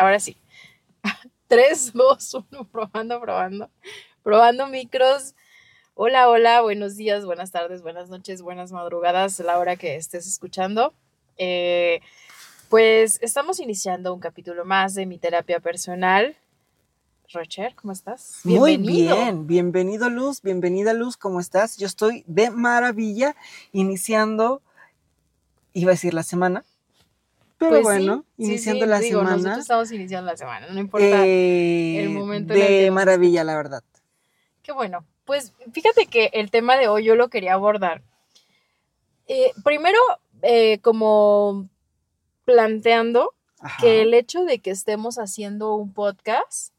ahora sí. 3, 2, 1, probando, probando. Probando micros. Hola, hola, buenos días, buenas tardes, buenas noches, buenas madrugadas, la hora que estés escuchando. Eh, pues estamos iniciando un capítulo más de mi terapia personal. Rocher, ¿cómo estás? Muy bien, bienvenido Luz, bienvenida Luz, ¿cómo estás? Yo estoy de maravilla iniciando, iba a decir la semana, pero pues bueno, iniciando la semana. Nosotros estamos iniciando la semana, no importa el momento. De maravilla, la verdad. Qué bueno. Pues fíjate que el tema de hoy yo lo quería abordar. Eh, primero, eh, como planteando que el hecho de que estemos haciendo un podcast,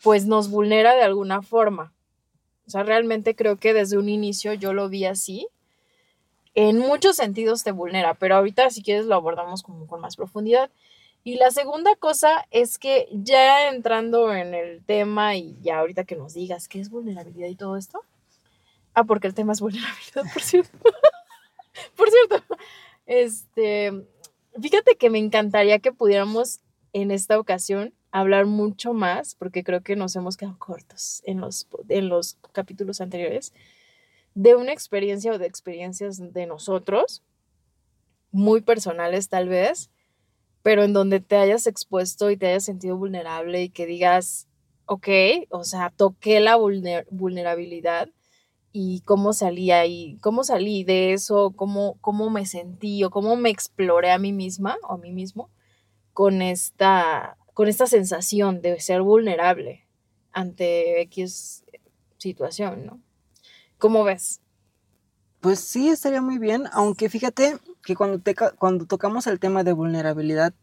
pues nos vulnera de alguna forma. O sea, realmente creo que desde un inicio yo lo vi así en muchos sentidos te vulnera, pero ahorita si quieres lo abordamos como con más profundidad. Y la segunda cosa es que ya entrando en el tema y ya ahorita que nos digas qué es vulnerabilidad y todo esto. Ah, porque el tema es vulnerabilidad, por cierto. por cierto. Este, fíjate que me encantaría que pudiéramos en esta ocasión hablar mucho más, porque creo que nos hemos quedado cortos en los, en los capítulos anteriores de una experiencia o de experiencias de nosotros, muy personales tal vez, pero en donde te hayas expuesto y te hayas sentido vulnerable y que digas, ok, o sea, toqué la vulnerabilidad y cómo salí ahí, cómo salí de eso, cómo, cómo me sentí o cómo me exploré a mí misma o a mí mismo con esta, con esta sensación de ser vulnerable ante X situación, ¿no? ¿Cómo ves? Pues sí, estaría muy bien, aunque fíjate que cuando, cuando tocamos el tema de vulnerabilidad,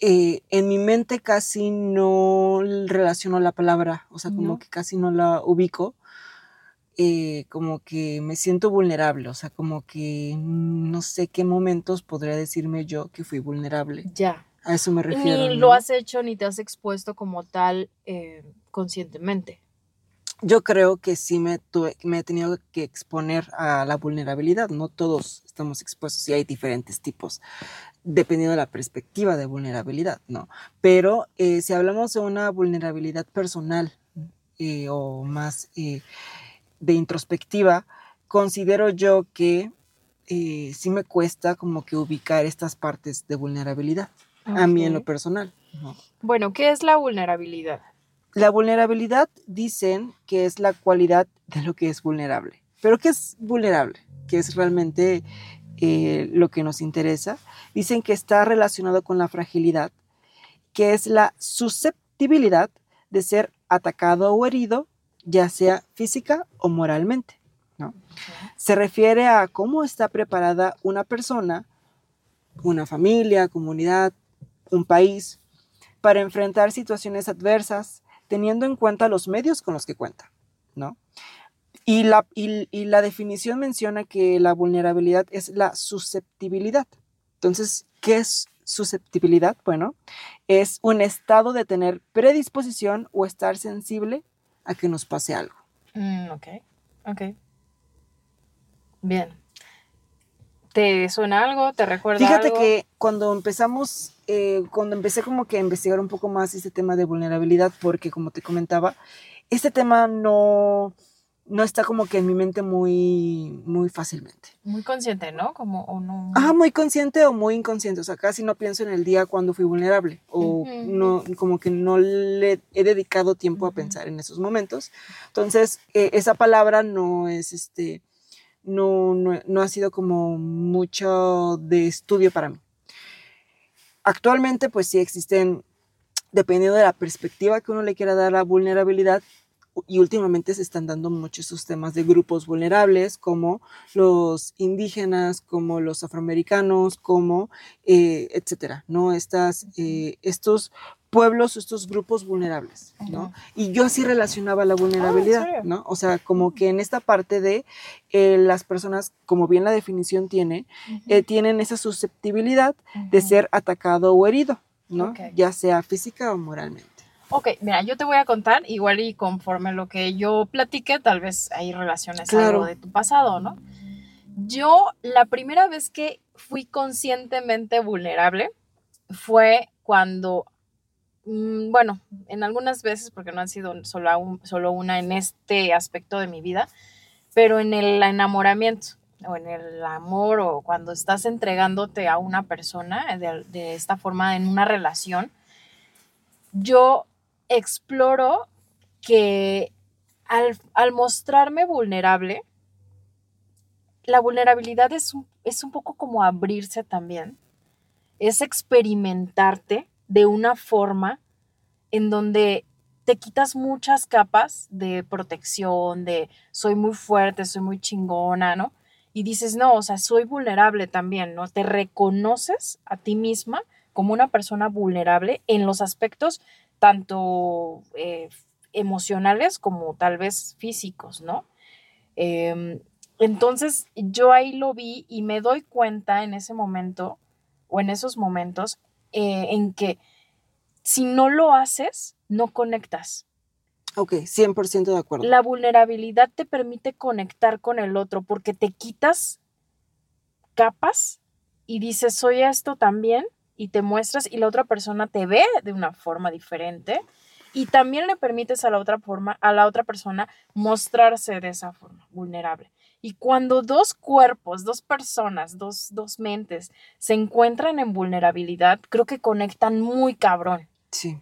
eh, en mi mente casi no relaciono la palabra, o sea, como que casi no la ubico, eh, como que me siento vulnerable, o sea, como que no sé qué momentos podría decirme yo que fui vulnerable. Ya. A eso me refiero. Ni lo has hecho ni te has expuesto como tal eh, conscientemente yo creo que sí me, me he tenido que exponer a la vulnerabilidad. No todos estamos expuestos y hay diferentes tipos, dependiendo de la perspectiva de vulnerabilidad, ¿no? Pero eh, si hablamos de una vulnerabilidad personal eh, o más eh, de introspectiva, considero yo que sí me cuesta como que ubicar estas partes de vulnerabilidad, a mí en lo personal. Bueno, ¿qué es la vulnerabilidad? La vulnerabilidad dicen que es la cualidad de lo que es vulnerable. Pero ¿qué es vulnerable? Que es realmente eh, lo que nos interesa. Dicen que está relacionado con la fragilidad, que es la susceptibilidad de ser atacado o herido, ya sea física o moralmente. ¿no? Se refiere a cómo está preparada una persona, una familia, comunidad, un país, para enfrentar situaciones adversas, teniendo en cuenta los medios con los que cuenta, ¿no? Y la, y, la definición menciona que la vulnerabilidad es la susceptibilidad. Entonces, ¿qué es susceptibilidad? Bueno, es un estado de tener predisposición o estar sensible a que nos pase algo. Mm, ok, ok. Bien. ¿Te suena algo? ¿Te recuerda Fíjate algo? que cuando empezamos, eh, cuando empecé como que a investigar un poco más este tema de vulnerabilidad, porque como te comentaba, este tema no, no está como que en mi mente muy, muy fácilmente. Muy consciente, ¿no? Como, o no. Ah, muy consciente o muy inconsciente. O sea, casi no pienso en el día cuando fui vulnerable. O no, como que no le he dedicado tiempo a pensar en esos momentos. Entonces, eh, esa palabra no es este no, no, ha sido como mucho de estudio para mí. Actualmente, pues sí existen, dependiendo de la perspectiva que uno le quiera dar a la vulnerabilidad, y últimamente se están dando muchos esos temas de grupos vulnerables como los indígenas, como los afroamericanos, como eh, etcétera, ¿no? Estas, eh, estos pueblos, estos grupos vulnerables, ¿no? Y yo así relacionaba la vulnerabilidad, ah, ¿no? O sea, como que en esta parte de eh, las personas, como bien la definición tiene, eh, tienen esa susceptibilidad de ser atacado o herido, ¿no? Ya sea física o moralmente. Ok, mira, yo te voy a contar, igual y conforme lo que yo platiqué, tal vez hay relaciones algo de tu pasado, ¿no? Yo, la primera vez que fui conscientemente vulnerable fue cuando, bueno, en algunas veces, porque no han sido solo, solo una en este aspecto de mi vida, pero en el enamoramiento o en el amor o cuando estás entregándote a una persona de, de esta forma en una relación, yo exploro que al, mostrarme vulnerable, la vulnerabilidad es un, es un poco como abrirse también, es experimentarte de una forma en donde te quitas muchas capas de protección, de soy muy fuerte, soy muy chingona, ¿no? Y dices, no, o sea, soy vulnerable también, ¿no? Te reconoces a ti misma como una persona vulnerable en los aspectos tanto eh, emocionales como tal vez físicos, ¿no? Em, entonces yo ahí lo vi y me doy cuenta en ese momento o en esos momentos eh, en que si no lo haces, no conectas. Ok, 100% de acuerdo. La vulnerabilidad te permite conectar con el otro porque te quitas capas y dices, soy esto también, y te muestras y la otra persona te ve de una forma diferente y también le permites a la otra forma, a la otra persona mostrarse de esa forma vulnerable. Y cuando dos cuerpos, dos personas, dos, dos mentes se encuentran en vulnerabilidad, creo que conectan muy cabrón. Sí.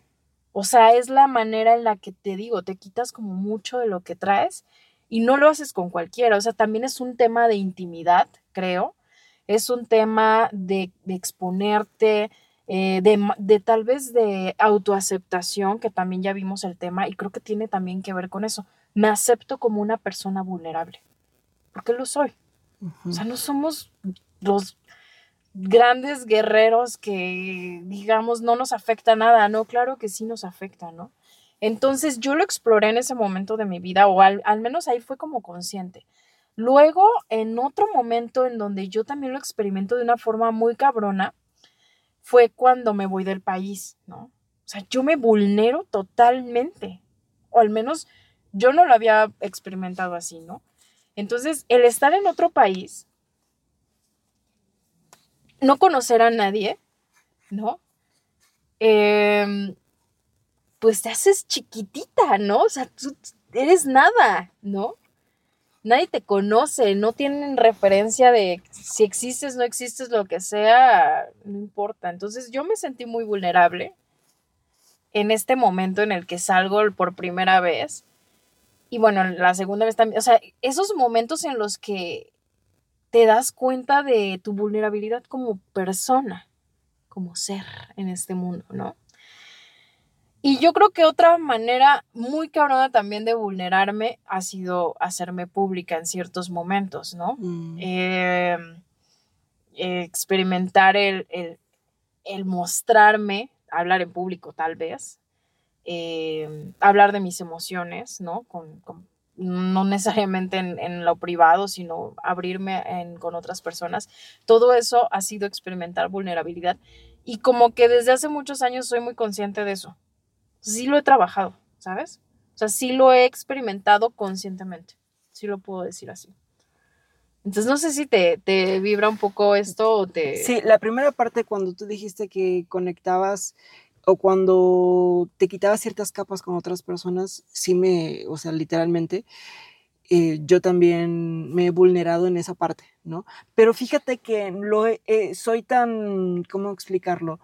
O sea, es la manera en la que te digo, te quitas como mucho de lo que traes y no lo haces con cualquiera. O sea, también es un tema de intimidad, creo. Es un tema de, de exponerte, eh, de, tal vez de autoaceptación, que también ya vimos el tema, y creo que tiene también que ver con eso. Me acepto como una persona vulnerable, porque lo soy. O sea, no somos los grandes guerreros que, digamos, no nos afecta nada, ¿no? Claro que sí nos afecta, ¿no? Entonces yo lo exploré en ese momento de mi vida, o al, al menos ahí fue como consciente. Luego, en otro momento en donde yo también lo experimento de una forma muy cabrona, fue cuando me voy del país, ¿no? O sea, yo me vulnero totalmente, o al menos yo no lo había experimentado así, ¿no? Entonces, el estar en otro país, no conocer a nadie, ¿no? Em, pues te haces chiquitita, ¿no? O sea, tú eres nada, ¿no? nadie te conoce, no tienen referencia de si existes, no existes, lo que sea, no importa. Entonces yo me sentí muy vulnerable en este momento en el que salgo por primera vez. Y bueno, la segunda vez también, o sea, esos momentos en los que te das cuenta de tu vulnerabilidad como persona, como ser en este mundo, ¿no? Y yo creo que otra manera muy cabrona también de vulnerarme ha sido hacerme pública en ciertos momentos, ¿no? Mm. Em, experimentar el, mostrarme, hablar en público tal vez, em, hablar de mis emociones, ¿no? Con, no necesariamente en, lo privado, sino abrirme con otras personas. Todo eso ha sido experimentar vulnerabilidad y como que desde hace muchos años soy muy consciente de eso sí lo he trabajado, ¿sabes? O sea, sí lo he experimentado conscientemente, sí lo puedo decir así. Entonces no sé si te, te, vibra un poco esto o te... Sí, la primera parte cuando tú dijiste que conectabas o cuando te quitabas ciertas capas con otras personas, sí me, o sea, literalmente, eh, yo también me he vulnerado en esa parte, ¿no? Pero fíjate que lo soy tan, ¿cómo explicarlo?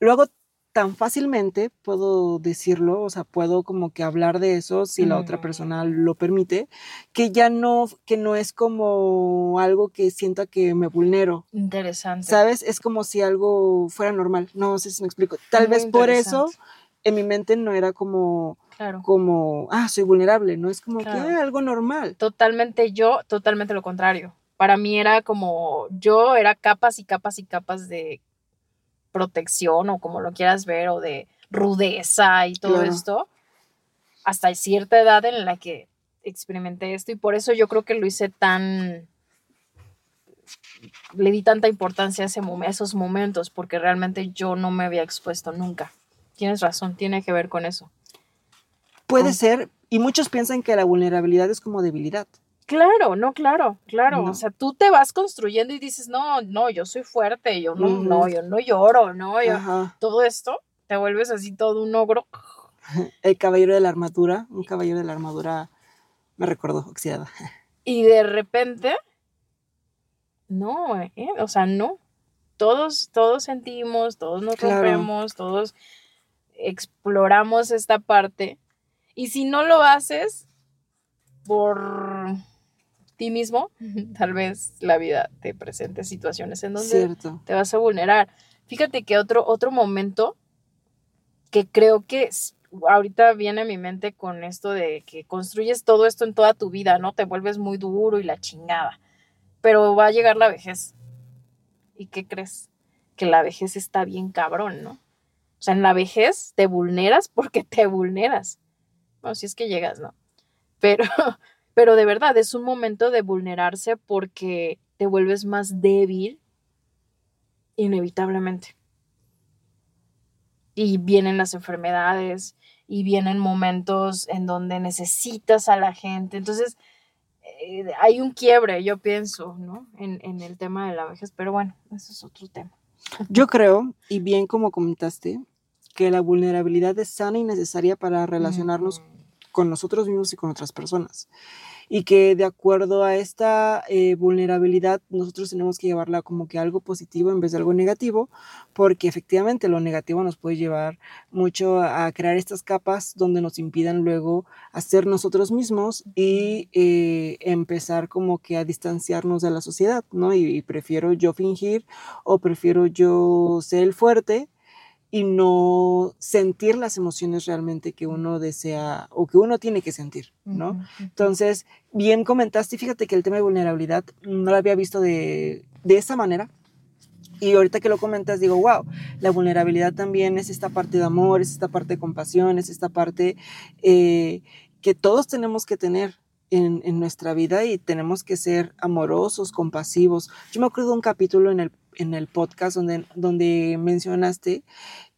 Lo hago tan fácilmente, puedo decirlo, o sea, puedo como que hablar de eso si la otra persona mm. lo permite, que ya no, que no es como algo que sienta que me vulnero. Interesante. ¿Sabes? Es como si algo fuera normal. No sé si me explico. Tal vez por eso en mi mente no era como, como, ah, soy vulnerable, no es como que ah, algo normal. Totalmente yo, totalmente lo contrario. Para mí era como, yo era capas y capas y capas de protección o como lo quieras ver, o de rudeza y todo esto, hasta cierta edad en la que experimenté esto y por eso yo creo que lo hice tan, le di tanta importancia a, ese, esos momentos, porque realmente yo no me había expuesto nunca. Tienes razón, tiene que ver con eso. Puede ser, y muchos piensan que la vulnerabilidad es como debilidad. Claro, no, claro, claro. O sea, tú te vas construyendo y dices, no, no, yo soy fuerte, yo no, no, yo no lloro, no, yo, todo esto. te vuelves así todo un ogro. El caballero de la armadura, un caballero de la armadura me recordó oxidada. Y de repente, no, ¿eh? o sea, no. Todos, todos sentimos, todos nos rompemos, todos exploramos esta parte. Y si no lo haces por ti mismo, tal vez la vida te presente situaciones en donde te vas a vulnerar. Fíjate que otro, otro momento que creo que ahorita viene a mi mente con esto de que construyes todo esto en toda tu vida, ¿no? Te vuelves muy duro y la chingada. Pero va a llegar la vejez. ¿Y qué crees? Que la vejez está bien cabrón, ¿no? O sea, en la vejez te vulneras porque te vulneras. Bueno, si es que llegas, ¿no? Pero, pero de verdad es un momento de vulnerarse porque te vuelves más débil inevitablemente. Y vienen las enfermedades y vienen momentos en donde necesitas a la gente. Entonces, eh, hay un quiebre, yo pienso, ¿no? En, en el tema de la vejez, pero bueno, eso es otro tema. Yo creo, y bien como comentaste, que la vulnerabilidad es sana y necesaria para relacionarnos con nosotros mismos y con otras personas. Y que de acuerdo a esta eh, vulnerabilidad nosotros tenemos que llevarla como que algo positivo en vez de algo negativo, porque efectivamente lo negativo nos puede llevar mucho a crear estas capas donde nos impidan luego hacer nosotros mismos y eh, empezar como que a distanciarnos de la sociedad, ¿no? y prefiero yo fingir o prefiero yo ser el fuerte y no sentir las emociones realmente que uno desea o que uno tiene que sentir, ¿no? Entonces, bien comentaste, fíjate que el tema de vulnerabilidad no lo había visto de, de esa manera. Y ahorita que lo comentas, digo, wow, la vulnerabilidad también es esta parte de amor, es esta parte de compasión, es esta parte eh, que todos tenemos que tener, en, en, nuestra vida y tenemos que ser amorosos, compasivos. Yo me acuerdo de un capítulo en el, en el podcast donde, donde mencionaste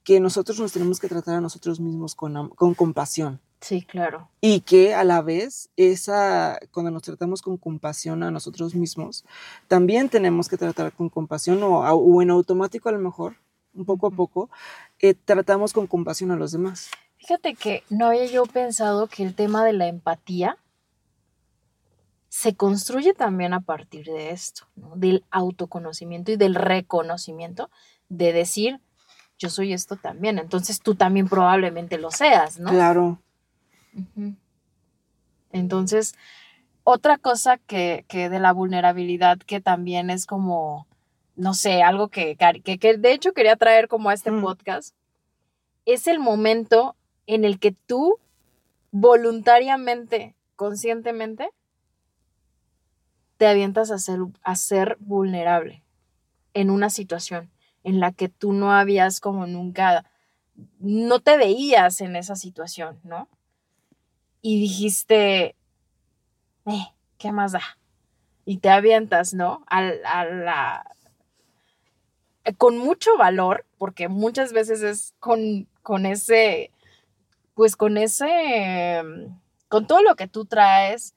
que nosotros nos tenemos que tratar a nosotros mismos con, con compasión. Sí, claro. Y que a la vez, esa, cuando nos tratamos con compasión a nosotros mismos, también tenemos que tratar con compasión o, o en automático a lo mejor, un poco a poco, eh, tratamos con compasión a los demás. Fíjate que no había yo pensado que el tema de la empatía se construye también a partir de esto, del autoconocimiento y del reconocimiento de decir, yo soy esto también, entonces tú también probablemente lo seas, ¿no? Claro. Entonces, otra cosa que, que, de la vulnerabilidad que también es como, no sé, algo que, que, que de hecho quería traer como a este mm. podcast, es el momento en el que tú voluntariamente, conscientemente, te avientas a ser, a ser vulnerable en una situación en la que tú no habías como nunca, no te veías en esa situación, ¿no? Y dijiste, eh, ¿qué más da? Y te avientas, ¿no? A, a la... con mucho valor, porque muchas veces es con, con ese, pues con ese, con todo lo que tú traes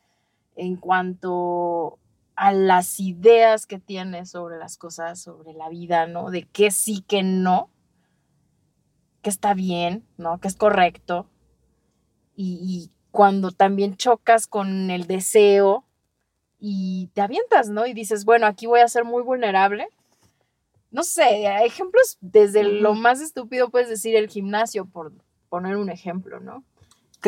en cuanto a las ideas que tienes sobre las cosas, sobre la vida, ¿no? De qué sí, qué no, que está bien, ¿no? Que es correcto. Y, cuando también chocas con el deseo y te avientas, ¿no? Y dices, bueno, aquí voy a ser muy vulnerable. No sé, ejemplos desde lo más estúpido puedes decir el gimnasio, por poner un ejemplo, ¿no?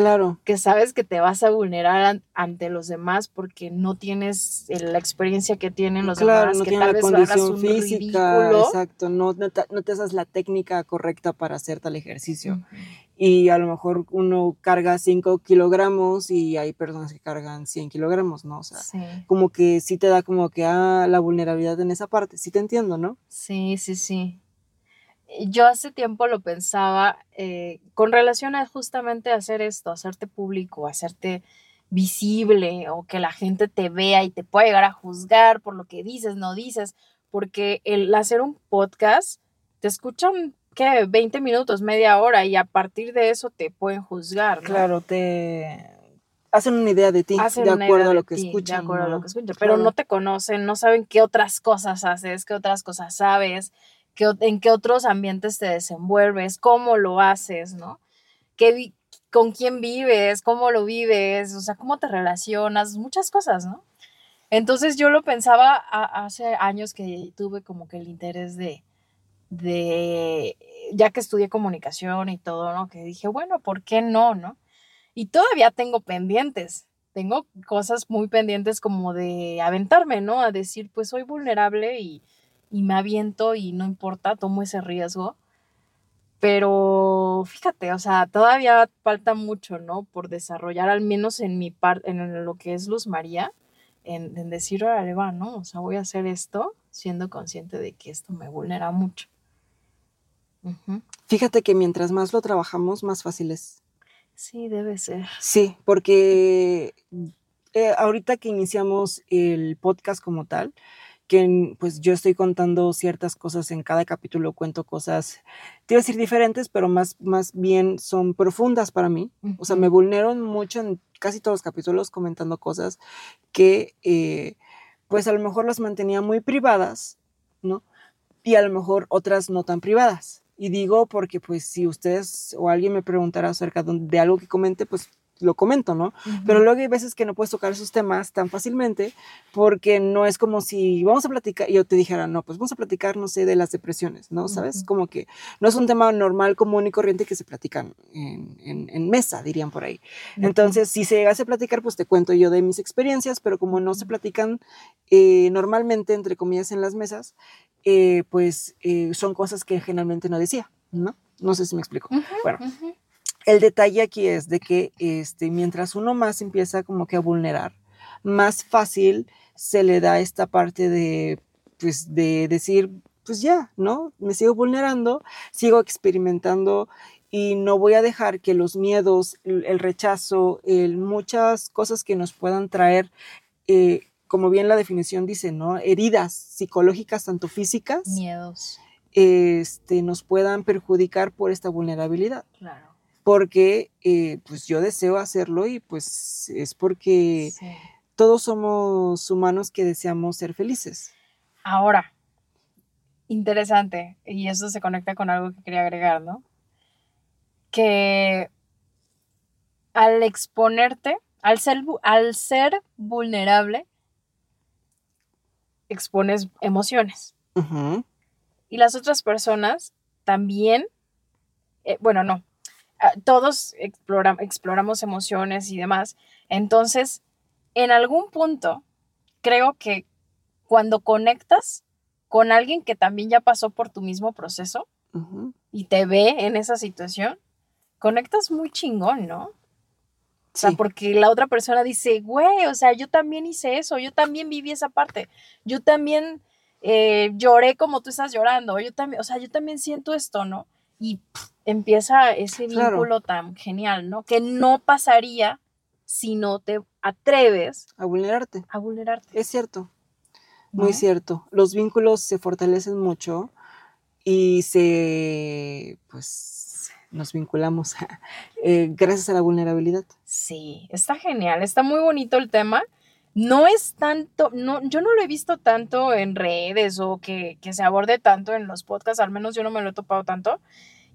Claro. Que sabes que te vas a vulnerar ante los demás porque no tienes la experiencia que tienen los demás, no que tal vez condición un física, exacto, no, no, te, haces la técnica correcta para hacer tal ejercicio. Y a lo mejor uno carga 5 kilogramos y hay personas que cargan 100 kilogramos, ¿no? O sea, como que sí te da como que ah, la vulnerabilidad en esa parte, sí te entiendo, ¿no? Sí, sí, sí yo hace tiempo lo pensaba eh, con relación a justamente hacer esto, hacerte público, hacerte visible o que la gente te vea y te pueda llegar a juzgar por lo que dices, no dices, porque el hacer un podcast te escuchan, ¿qué? 20 minutos, media hora y a partir de eso te pueden juzgar. Claro, te hacen una idea de ti, de acuerdo a lo que escuchan. De acuerdo a lo que escuchan, pero no te conocen, no saben qué otras cosas haces, qué otras cosas sabes en qué otros ambientes te desenvuelves, cómo lo haces, ¿no? ¿Qué, con quién vives, cómo lo vives, o sea, cómo te relacionas, muchas cosas, ¿no? Entonces yo lo pensaba hace años que tuve como que el interés de, de, ya que estudié comunicación y todo, ¿no? Que dije, bueno, ¿por qué no, no? Y todavía tengo pendientes, tengo cosas muy pendientes como de aventarme, ¿no? A decir, pues soy vulnerable y, y me aviento y no importa, tomo ese riesgo. Pero fíjate, o sea, todavía falta mucho, ¿no? Por desarrollar, al menos en mi parte, en lo que es Luz María, en, en decir, órale, va, ¿no? O sea, voy a hacer esto siendo consciente de que esto me vulnera mucho. Fíjate que mientras más lo trabajamos, más fácil es. Sí, debe ser. Sí, porque eh, ahorita que iniciamos el podcast como tal, que pues yo estoy contando ciertas cosas en cada capítulo, cuento cosas, te iba a decir diferentes, pero más, más bien son profundas para mí. O sea, me vulnero mucho en casi todos los capítulos comentando cosas que eh, pues a lo mejor las mantenía muy privadas, ¿no? Y a lo mejor otras no tan privadas. Y digo porque pues si ustedes o alguien me preguntara acerca de algo que comente, pues lo comento, ¿no? Pero luego hay veces que no puedes tocar esos temas tan fácilmente porque no es como si vamos a platicar y yo te dijera, no, pues vamos a platicar, no sé, de las depresiones, ¿no? ¿Sabes? Como que no es un tema normal, común y corriente que se platican en, en, mesa, dirían por ahí. Entonces, si se llegase a platicar, pues te cuento yo de mis experiencias, pero como no se platican eh, normalmente, entre comillas, en las mesas, eh, pues eh, son cosas que generalmente no decía, ¿no? No sé si me explico. bueno. El detalle aquí es de que este, mientras uno más empieza como que a vulnerar, más fácil se le da esta parte de, pues, de decir, pues ya, ¿no? Me sigo vulnerando, sigo experimentando y no voy a dejar que los miedos, el, rechazo, el, muchas cosas que nos puedan traer, eh, como bien la definición dice, ¿no? Heridas psicológicas, tanto físicas. Miedos. Este, nos puedan perjudicar por esta vulnerabilidad. Claro porque eh, pues yo deseo hacerlo y pues es porque todos somos humanos que deseamos ser felices. Ahora, interesante, y eso se conecta con algo que quería agregar, ¿no? Que al exponerte, al ser, al ser vulnerable, expones emociones. Y las otras personas también, eh, bueno, no, Ah, todos exploramos emociones y demás. Entonces, en algún punto, creo que cuando conectas con alguien que también ya pasó por tu mismo proceso y te ve en esa situación, conectas muy chingón, ¿no? O sea, porque la otra persona dice, güey, o sea, yo también hice eso, yo también viví esa parte, yo también eh, lloré como tú estás llorando, yo también, o sea, yo también siento esto, ¿no? Y empieza ese vínculo tan genial, ¿no? Que no pasaría si no te atreves a vulnerarte. A vulnerarte. Es cierto. Muy cierto. Los vínculos se fortalecen mucho y se, pues, nos vinculamos eh, gracias a la vulnerabilidad. Sí, está genial, está muy bonito el tema. No es tanto, no, yo no lo he visto tanto en redes o que, que se aborde tanto en los podcasts, al menos yo no me lo he topado tanto.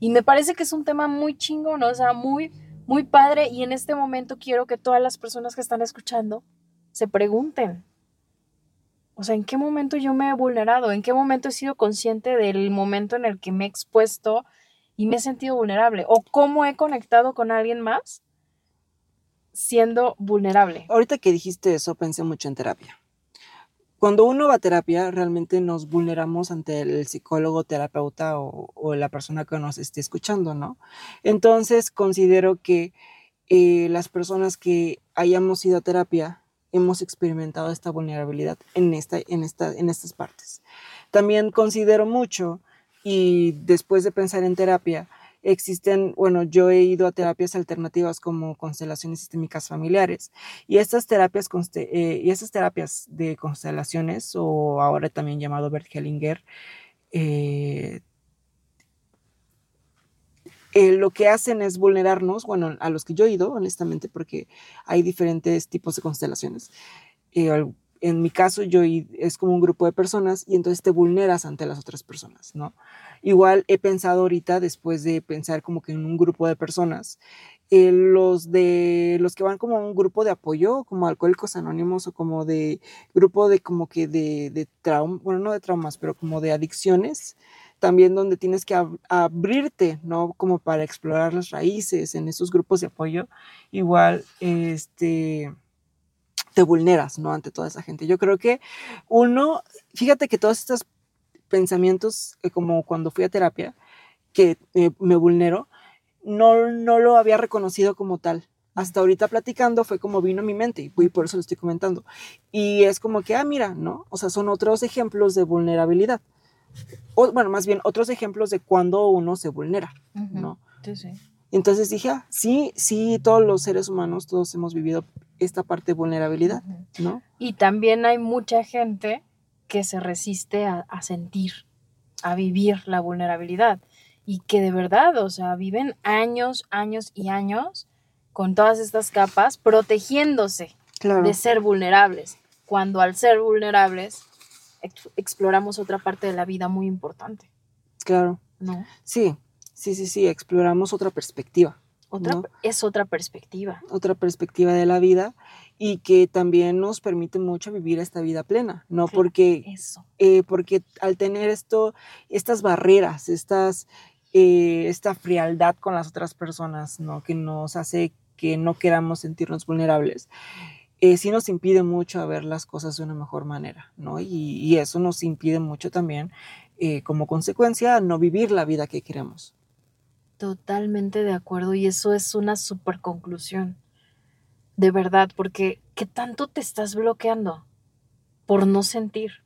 Y me parece que es un tema muy chingón, o sea, muy, muy padre. Y en este momento quiero que todas las personas que están escuchando se pregunten, o sea, ¿en qué momento yo me he vulnerado? ¿En qué momento he sido consciente del momento en el que me he expuesto y me he sentido vulnerable? ¿O cómo he conectado con alguien más siendo vulnerable? Ahorita que dijiste eso, pensé mucho en terapia. Cuando uno va a terapia, realmente nos vulneramos ante el psicólogo, terapeuta o, la persona que nos esté escuchando, ¿no? Entonces, considero que eh, las personas que hayamos ido a terapia hemos experimentado esta vulnerabilidad en, esta, en, esta, en estas partes. También considero mucho, y después de pensar en terapia, existen, bueno, yo he ido a terapias alternativas como constelaciones sistémicas familiares y estas terapias, eh, y estas terapias de constelaciones o ahora también llamado Bert Hellinger, eh, eh, lo que hacen es vulnerarnos, bueno, a los que yo he ido, honestamente, porque hay diferentes tipos de constelaciones. en mi caso yo es como un grupo de personas y entonces te vulneras ante las otras personas, ¿no? Igual he pensado ahorita, después de pensar como que en un grupo de personas, eh, los de los que van como a un grupo de apoyo, como Alcohólicos Anónimos o como de grupo de como que de, de trauma, bueno, no de traumas, pero como de adicciones, también donde tienes que abrirte, ¿no? Como para explorar las raíces en esos grupos de apoyo, igual, este, te vulneras, ¿no? Ante toda esa gente. Yo creo que uno, fíjate que todos estos pensamientos, eh, como cuando fui a terapia, que me vulnero, no, no lo había reconocido como tal. Hasta ahorita platicando fue como vino a mi mente y por eso lo estoy comentando. Y es como que, ah, mira, ¿no? O sea, son otros ejemplos de vulnerabilidad. O, bueno, más bien otros ejemplos de cuando uno se vulnera, ¿no? Sí, sí. Entonces dije, ah, sí, sí, todos los seres humanos, todos hemos vivido esta parte de vulnerabilidad, ¿no? Y también hay mucha gente que se resiste a, sentir, a vivir la vulnerabilidad y que de verdad, o sea, viven años, años y años con todas estas capas protegiéndose de ser vulnerables, cuando al ser vulnerables exploramos otra parte de la vida muy importante. Claro. ¿No? Sí, sí, sí, sí, exploramos otra perspectiva. Otra, Es otra perspectiva. Otra perspectiva de la vida y que también nos permite mucho vivir esta vida plena, ¿no? porque, eso. Eh, porque al tener esto, estas barreras, estas, eh, esta frialdad con las otras personas, ¿no? Que nos hace que no queramos sentirnos vulnerables, eh, sí nos impide mucho ver las cosas de una mejor manera, ¿no? Y, y eso nos impide mucho también, como consecuencia, no vivir la vida que queremos. Totalmente de acuerdo y eso es una super conclusión. De verdad, porque ¿qué tanto te estás bloqueando por no sentir?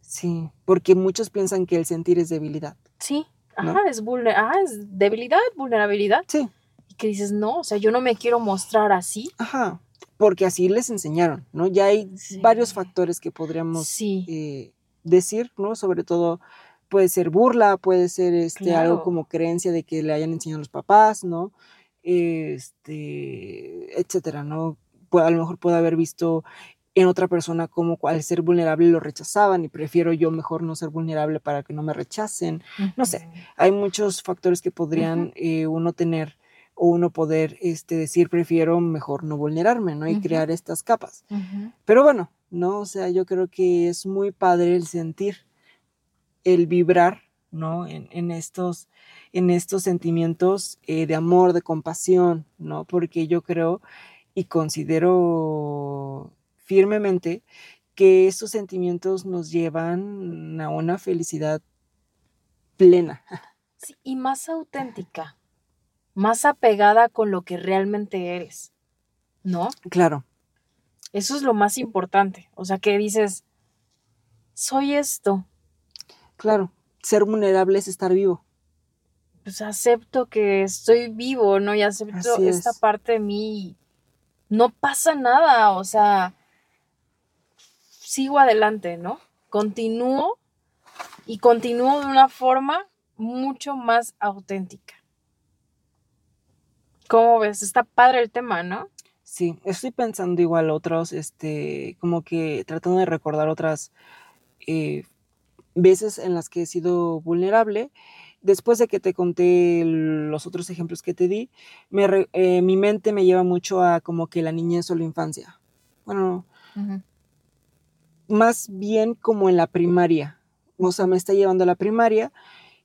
Sí, porque muchos piensan que el sentir es debilidad. Sí, ajá, es, ah, es debilidad, vulnerabilidad. Sí. Y que dices, no, o sea, yo no me quiero mostrar así. Ajá, porque así les enseñaron, ¿no? Ya hay varios factores que podríamos eh, decir, ¿no? Sobre todo puede ser burla, puede ser este, algo como creencia de que le hayan enseñado los papás, ¿no? Este, etcétera, ¿no? a lo mejor puede haber visto en otra persona como al ser vulnerable lo rechazaban y prefiero yo mejor no ser vulnerable para que no me rechacen. No sé, hay muchos factores que podrían eh, uno tener o uno poder este, decir prefiero mejor no vulnerarme, ¿no? Y crear estas capas. Pero bueno, ¿no? O sea, yo creo que es muy padre el sentir el vibrar, ¿no? En, estos, en estos sentimientos eh, de amor, de compasión, ¿no? Porque yo creo y considero firmemente que estos sentimientos nos llevan a una felicidad plena. Sí, y más auténtica, más apegada con lo que realmente eres, ¿no? Claro. Eso es lo más importante. O sea, que dices, soy esto, Claro, ser vulnerable es estar vivo. Pues acepto que estoy vivo, ¿no? Y acepto esta parte de mí. No pasa nada, o sea, sigo adelante, ¿no? Continúo y continúo de una forma mucho más auténtica. ¿Cómo ves? Está padre el tema, ¿no? Sí, estoy pensando igual otros, este, como que tratando de recordar otras eh, veces en las que he sido vulnerable. Después de que te conté los otros ejemplos que te di, eh, mi mente me lleva mucho a como que la niñez o la infancia. Bueno, más bien como en la primaria. O sea, me está llevando a la primaria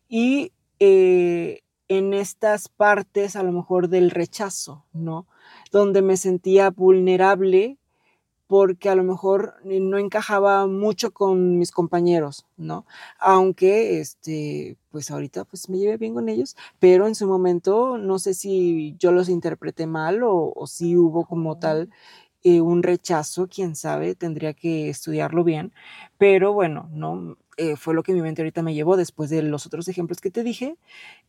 y eh, en estas partes a lo mejor del rechazo, ¿no? Donde me sentía vulnerable porque a lo mejor no encajaba mucho con mis compañeros, ¿no? Aunque, este, pues ahorita pues me llevé bien con ellos, pero en su momento no sé si yo los interpreté mal o, o si hubo como tal eh, un rechazo, quién sabe, tendría que estudiarlo bien, pero bueno, no, eh, fue lo que mi mente ahorita me llevó después de los otros ejemplos que te dije,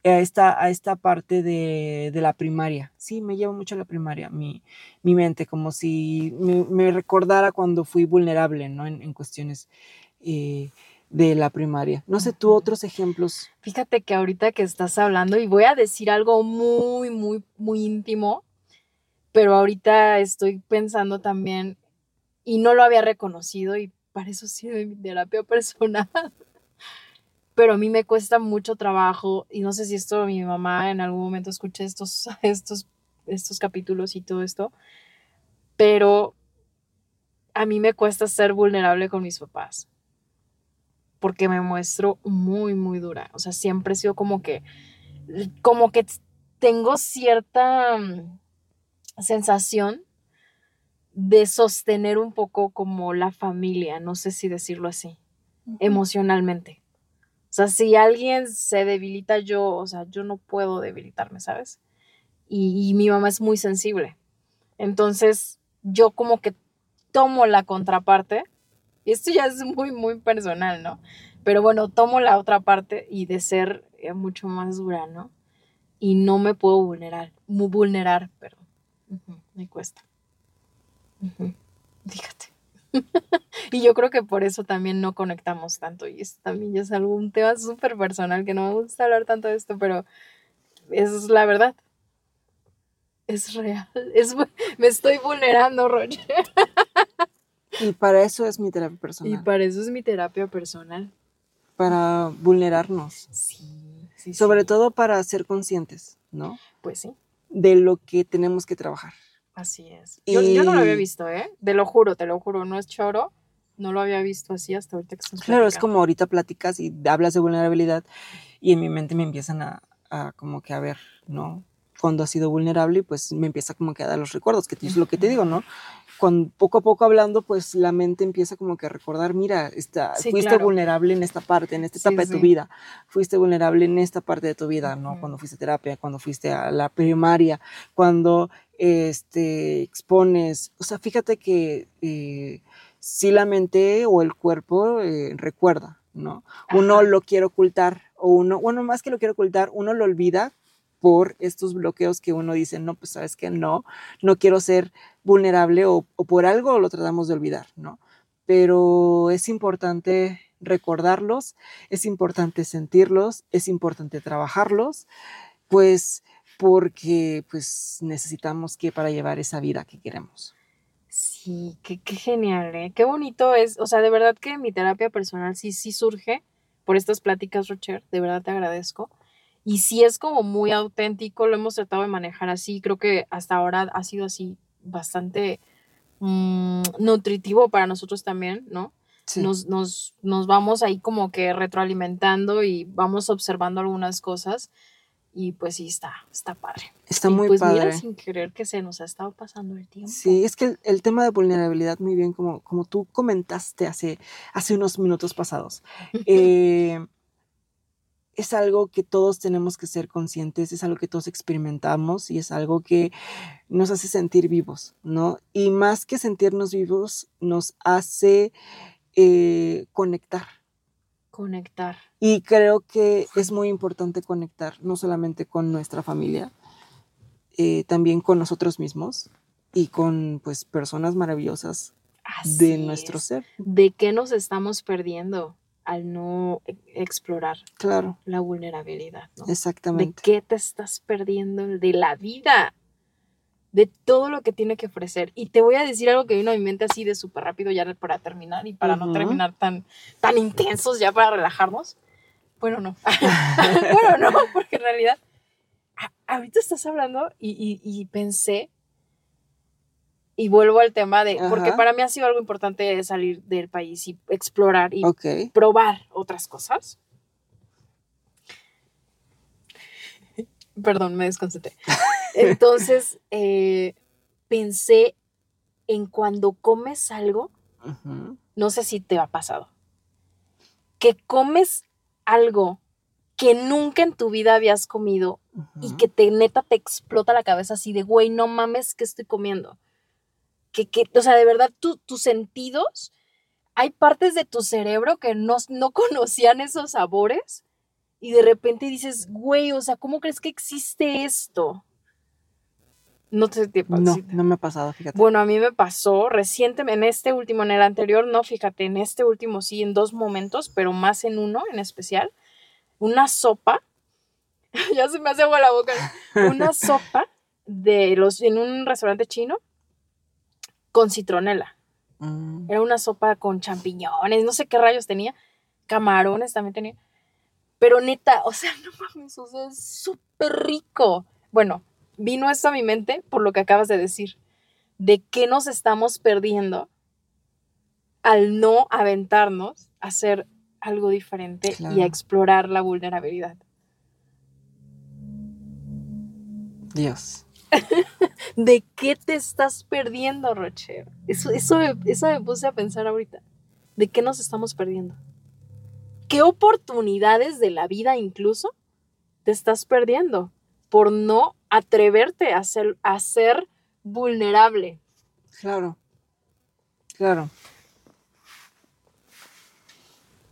a esta, a esta parte de, la primaria. Sí, me llevo mucho a la primaria, mi, mente, como si me, recordara cuando fui vulnerable, ¿no? En, cuestiones eh, de la primaria. No sé, tú otros ejemplos. Fíjate que ahorita que estás hablando, y voy a decir algo muy, muy, muy íntimo, pero ahorita estoy pensando también y no lo había reconocido y para eso sirve mi terapia personal. Pero a mí me cuesta mucho trabajo y no sé si esto mi mamá en algún momento escuche estos, estos, estos capítulos y todo esto, pero a mí me cuesta ser vulnerable con mis papás porque me muestro muy, muy dura. O sea, siempre he sido como que, como que tengo cierta sensación de sostener un poco como la familia, no sé si decirlo así, emocionalmente. O sea, si alguien se debilita, yo, o sea, yo no puedo debilitarme, ¿sabes? Y, y mi mamá es muy sensible. Entonces, yo como que tomo la contraparte y esto ya es muy, muy personal, ¿no? Pero bueno, tomo la otra parte y de ser eh, mucho más dura, ¿no? Y no me puedo vulnerar, muy me cuesta. Fíjate. y yo creo que por eso también no conectamos tanto. Y esto también ya es algún tema súper personal que no me gusta hablar tanto de esto, pero eso es la verdad. Es real. Es, me estoy vulnerando, Roger. Y para eso es mi terapia personal. Y para eso es mi terapia personal. Para vulnerarnos. Sí, sí. Sobre todo para ser conscientes, ¿no? Pues sí. De lo que tenemos que trabajar. Así es. Yo, no lo había visto, ¿eh? Te lo juro, te lo juro, no es choro. No lo había visto así hasta ahorita que estás Claro, es como ahorita platicas y hablas de vulnerabilidad y en mi mente me empiezan a, a como que a ver, ¿no? Cuando has sido vulnerable, pues me empieza como que a dar los recuerdos, que es lo que te digo, ¿no? cuando poco a poco hablando, pues la mente empieza como que a recordar, mira, esta, fuiste vulnerable en esta parte, en esta etapa de tu vida, fuiste vulnerable en esta parte de tu vida, ¿no? Cuando fuiste a terapia, cuando fuiste a la primaria, cuando este, expones, o sea, fíjate que eh, sí la mente o el cuerpo eh, recuerda, ¿no? Uno lo quiere ocultar o uno, bueno, más que lo quiere ocultar, uno lo olvida por estos bloqueos que uno dice, no, pues sabes que no, no quiero ser vulnerable o, por algo lo tratamos de olvidar, ¿no? Pero es importante recordarlos, es importante sentirlos, es importante trabajarlos, pues porque pues necesitamos que para llevar esa vida que queremos. Sí, qué, qué genial, ¿eh? qué bonito es, o sea, de verdad que mi terapia personal sí, sí surge por estas pláticas, Rocher, de verdad te agradezco y sí es como muy auténtico, lo hemos tratado de manejar así, creo que hasta ahora ha sido así bastante mm, nutritivo para nosotros también, ¿no? Nos, nos, nos vamos ahí como que retroalimentando y vamos observando algunas cosas y pues sí está, está padre. Está muy pues padre. sin querer que se nos ha estado pasando el tiempo. Sí, es que el, tema de vulnerabilidad, muy bien, como, como tú comentaste hace, hace unos minutos pasados, eh, es algo que todos tenemos que ser conscientes, es algo que todos experimentamos y es algo que nos hace sentir vivos, ¿no? Y más que sentirnos vivos, nos hace eh, conectar. Conectar. Y creo que es muy importante conectar, no solamente con nuestra familia, eh, también con nosotros mismos y con pues personas maravillosas de nuestro ser. ¿De qué nos estamos perdiendo? Al no e, explorar claro. la vulnerabilidad. ¿no? Exactamente. ¿De qué te estás perdiendo? De la vida, de todo lo que tiene que ofrecer. Y te voy a decir algo que vino a mi mente así de súper rápido ya para terminar y para no terminar tan, tan intensos ya para relajarnos. Bueno, no. bueno, no, porque en realidad ahorita estás hablando y, y pensé y vuelvo al tema de, porque para mí ha sido algo importante salir del país y explorar y probar otras cosas. Perdón, me desconcentré. Entonces, eh, pensé en cuando comes algo, no sé si te ha pasado, que comes algo que nunca en tu vida habías comido y que te neta te explota la cabeza así de, güey, no mames, ¿qué estoy comiendo? Que, o sea, de verdad, tus sentidos, hay partes de tu cerebro que no, no conocían esos sabores y de repente dices, güey, o sea, ¿cómo crees que existe esto? No te, No, no me ha pasado, fíjate. Bueno, a mí me pasó recientemente, en este último, en el anterior, no, fíjate, en este último sí, en dos momentos, pero más en uno en especial, una sopa, ya se me hace agua la boca, una sopa de los, en un restaurante chino con citronela. Mm. Era una sopa con champiñones, no sé qué rayos tenía. Camarones también tenía. Pero neta, o sea, no mames, o sea, es súper rico. Bueno, vino esto a mi mente por lo que acabas de decir. De qué nos estamos perdiendo al no aventarnos a hacer algo diferente y a explorar la vulnerabilidad. Dios. ¿De qué te estás perdiendo, Rocher? Eso, eso, eso me puse a pensar ahorita. ¿De qué nos estamos perdiendo? ¿Qué oportunidades de la vida incluso te estás perdiendo por no atreverte a ser, a ser vulnerable? Claro, claro.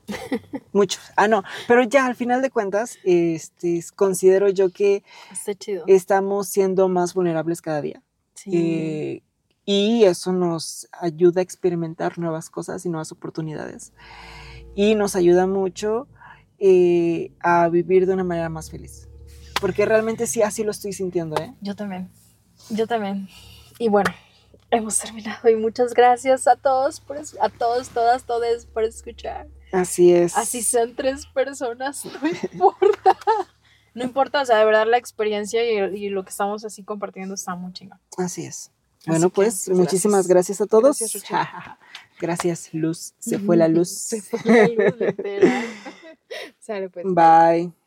Muchos. Ah, no, pero ya al final de cuentas, este, considero yo que estamos siendo más vulnerables cada día. Eh, y eso nos ayuda a experimentar nuevas cosas y nuevas oportunidades. Y nos ayuda mucho eh, a vivir de una manera más feliz. Porque realmente sí, así lo estoy sintiendo, ¿eh? Yo también. Yo también. Y bueno, hemos terminado. Y muchas gracias a todos, por, a todos, todas, todos por escuchar. Así es. Así sean tres personas, no importa. no importa, o sea, de verdad la experiencia y, lo que estamos así compartiendo está muy chingón. Así es. Bueno, pues, muchísimas gracias. a todos. Gracias, gracias, Luz. Se fue la luz. Se fue la luz, Sale pues. Bye.